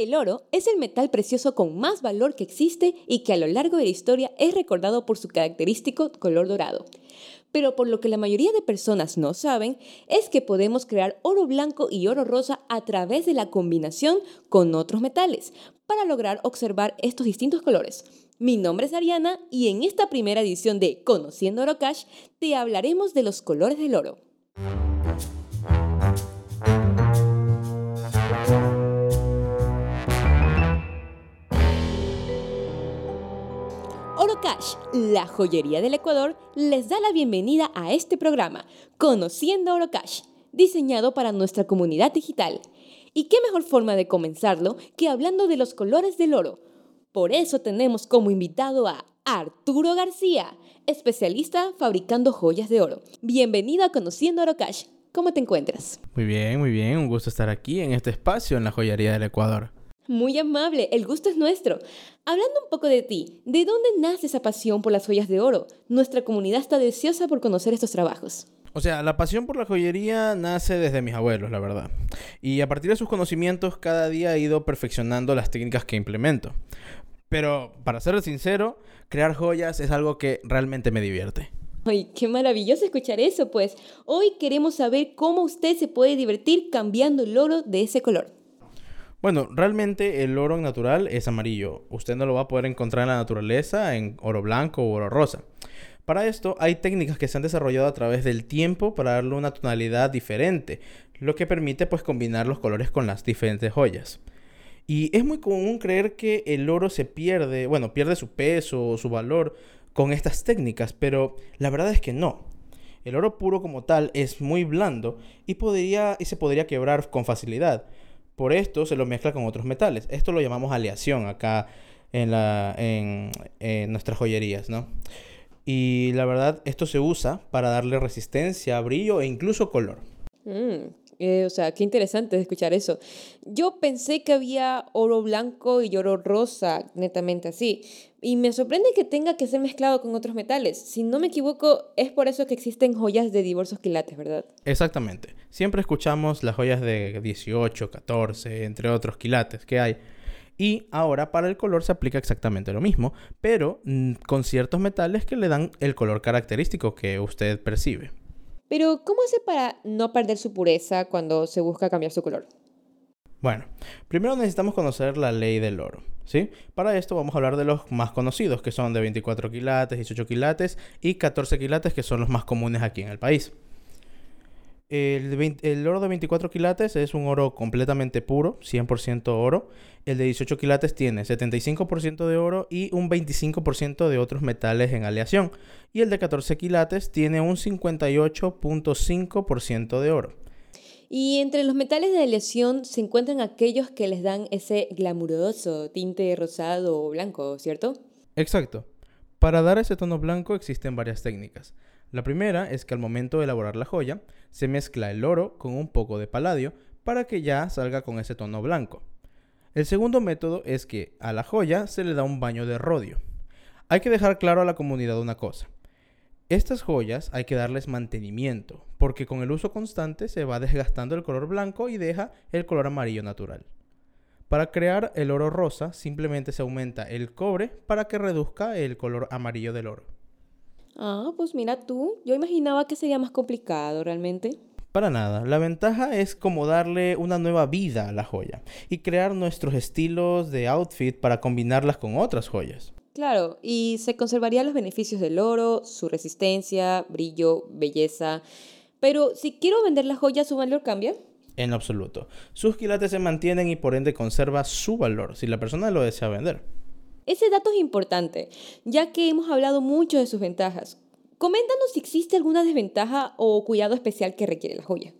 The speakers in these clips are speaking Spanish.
El oro es el metal precioso con más valor que existe y que a lo largo de la historia es recordado por su característico color dorado. Pero por lo que la mayoría de personas no saben es que podemos crear oro blanco y oro rosa a través de la combinación con otros metales para lograr observar estos distintos colores. Mi nombre es Ariana y en esta primera edición de Conociendo Oro Cash te hablaremos de los colores del oro. Orocash, la joyería del Ecuador, les da la bienvenida a este programa, Conociendo Orocash, diseñado para nuestra comunidad digital. ¿Y qué mejor forma de comenzarlo que hablando de los colores del oro? Por eso tenemos como invitado a Arturo García, especialista fabricando joyas de oro. Bienvenido a Conociendo Orocash. ¿Cómo te encuentras? Muy bien, muy bien. Un gusto estar aquí en este espacio en la joyería del Ecuador. Muy amable, el gusto es nuestro. Hablando un poco de ti, ¿de dónde nace esa pasión por las joyas de oro? Nuestra comunidad está deseosa por conocer estos trabajos. O sea, la pasión por la joyería nace desde mis abuelos, la verdad. Y a partir de sus conocimientos, cada día he ido perfeccionando las técnicas que implemento. Pero, para ser sincero, crear joyas es algo que realmente me divierte. Ay, qué maravilloso escuchar eso, pues. Hoy queremos saber cómo usted se puede divertir cambiando el oro de ese color. Bueno, realmente el oro natural es amarillo. Usted no lo va a poder encontrar en la naturaleza en oro blanco o oro rosa. Para esto hay técnicas que se han desarrollado a través del tiempo para darle una tonalidad diferente, lo que permite pues combinar los colores con las diferentes joyas. Y es muy común creer que el oro se pierde, bueno, pierde su peso o su valor con estas técnicas, pero la verdad es que no. El oro puro como tal es muy blando y, podría, y se podría quebrar con facilidad. Por esto se lo mezcla con otros metales. Esto lo llamamos aleación acá en, nuestras joyerías, ¿no? Y la verdad, esto se usa para darle resistencia, brillo e incluso color. Mm, eh, o sea, qué interesante escuchar eso. Yo pensé que había oro blanco y oro rosa, netamente así. Y me sorprende que tenga que ser mezclado con otros metales. Si no me equivoco, es por eso que existen joyas de diversos quilates, ¿verdad? Exactamente. Siempre escuchamos las joyas de 18, 14, entre otros quilates que hay. Y ahora para el color se aplica exactamente lo mismo, pero mm, con ciertos metales que le dan el color característico que usted percibe. Pero, ¿cómo hace para no perder su pureza cuando se busca cambiar su color? Bueno, primero necesitamos conocer la ley del oro, ¿sí? Para esto vamos a hablar de los más conocidos, que son de 24 quilates, 18 quilates y 14 quilates, que son los más comunes aquí en el país. El, oro de 24 quilates es un oro completamente puro, 100% oro. El de 18 quilates tiene 75% de oro y un 25% de otros metales en aleación. Y el de 14 quilates tiene un 58.5% de oro. Y entre los metales de aleación se encuentran aquellos que les dan ese glamuroso tinte rosado o blanco, ¿cierto? Exacto. Para dar ese tono blanco existen varias técnicas. La primera es que al momento de elaborar la joya, se mezcla el oro con un poco de paladio para que ya salga con ese tono blanco. El segundo método es que a la joya se le da un baño de rodio. Hay que dejar claro a la comunidad una cosa. Estas joyas hay que darles mantenimiento, porque con el uso constante se va desgastando el color blanco y deja el color amarillo natural. Para crear el oro rosa simplemente se aumenta el cobre para que reduzca el color amarillo del oro. Ah, pues mira tú, yo imaginaba que sería más complicado realmente. Para nada, la ventaja es como darle una nueva vida a la joya y crear nuestros estilos de outfit para combinarlas con otras joyas. Claro, y se conservarían los beneficios del oro, su resistencia, brillo, belleza. Pero si quiero vender la joya, ¿su valor cambia? En absoluto. Sus quilates se mantienen y por ende conserva su valor si la persona lo desea vender. Ese dato es importante, ya que hemos hablado mucho de sus ventajas. Coméntanos si existe alguna desventaja o cuidado especial que requiere la joya.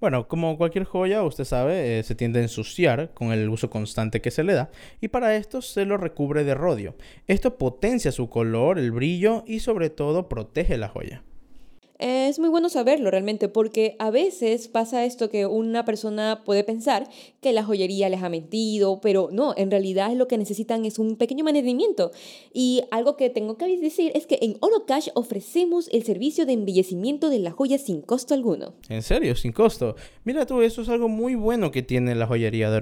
Bueno, como cualquier joya, usted sabe, eh, se tiende a ensuciar con el uso constante que se le da y para esto se lo recubre de rodio. Esto potencia su color, el brillo y sobre todo protege la joya. Es muy bueno saberlo realmente porque a veces pasa esto que una persona puede pensar que la joyería les ha mentido, pero no, en realidad lo que necesitan es un pequeño mantenimiento. Y algo que tengo que decir es que en Oro Cash ofrecemos el servicio de embellecimiento de la joya sin costo alguno. ¿En serio? ¿Sin costo? Mira tú, eso es algo muy bueno que tiene la joyería de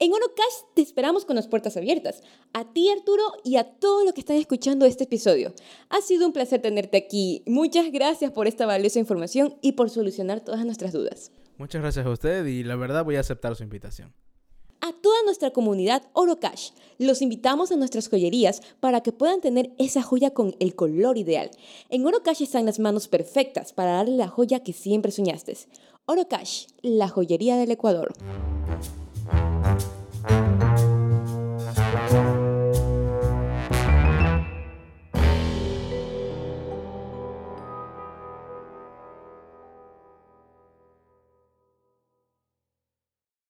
Oro Cash. En Orocash te esperamos con las puertas abiertas. A ti, Arturo, y a todos los que están escuchando este episodio. Ha sido un placer tenerte aquí. Muchas gracias por esta valiosa información y por solucionar todas nuestras dudas. Muchas gracias a usted y la verdad voy a aceptar su invitación. A toda nuestra comunidad Orocash, los invitamos a nuestras joyerías para que puedan tener esa joya con el color ideal. En Orocash están las manos perfectas para darle la joya que siempre soñaste. Orocash, la joyería del Ecuador.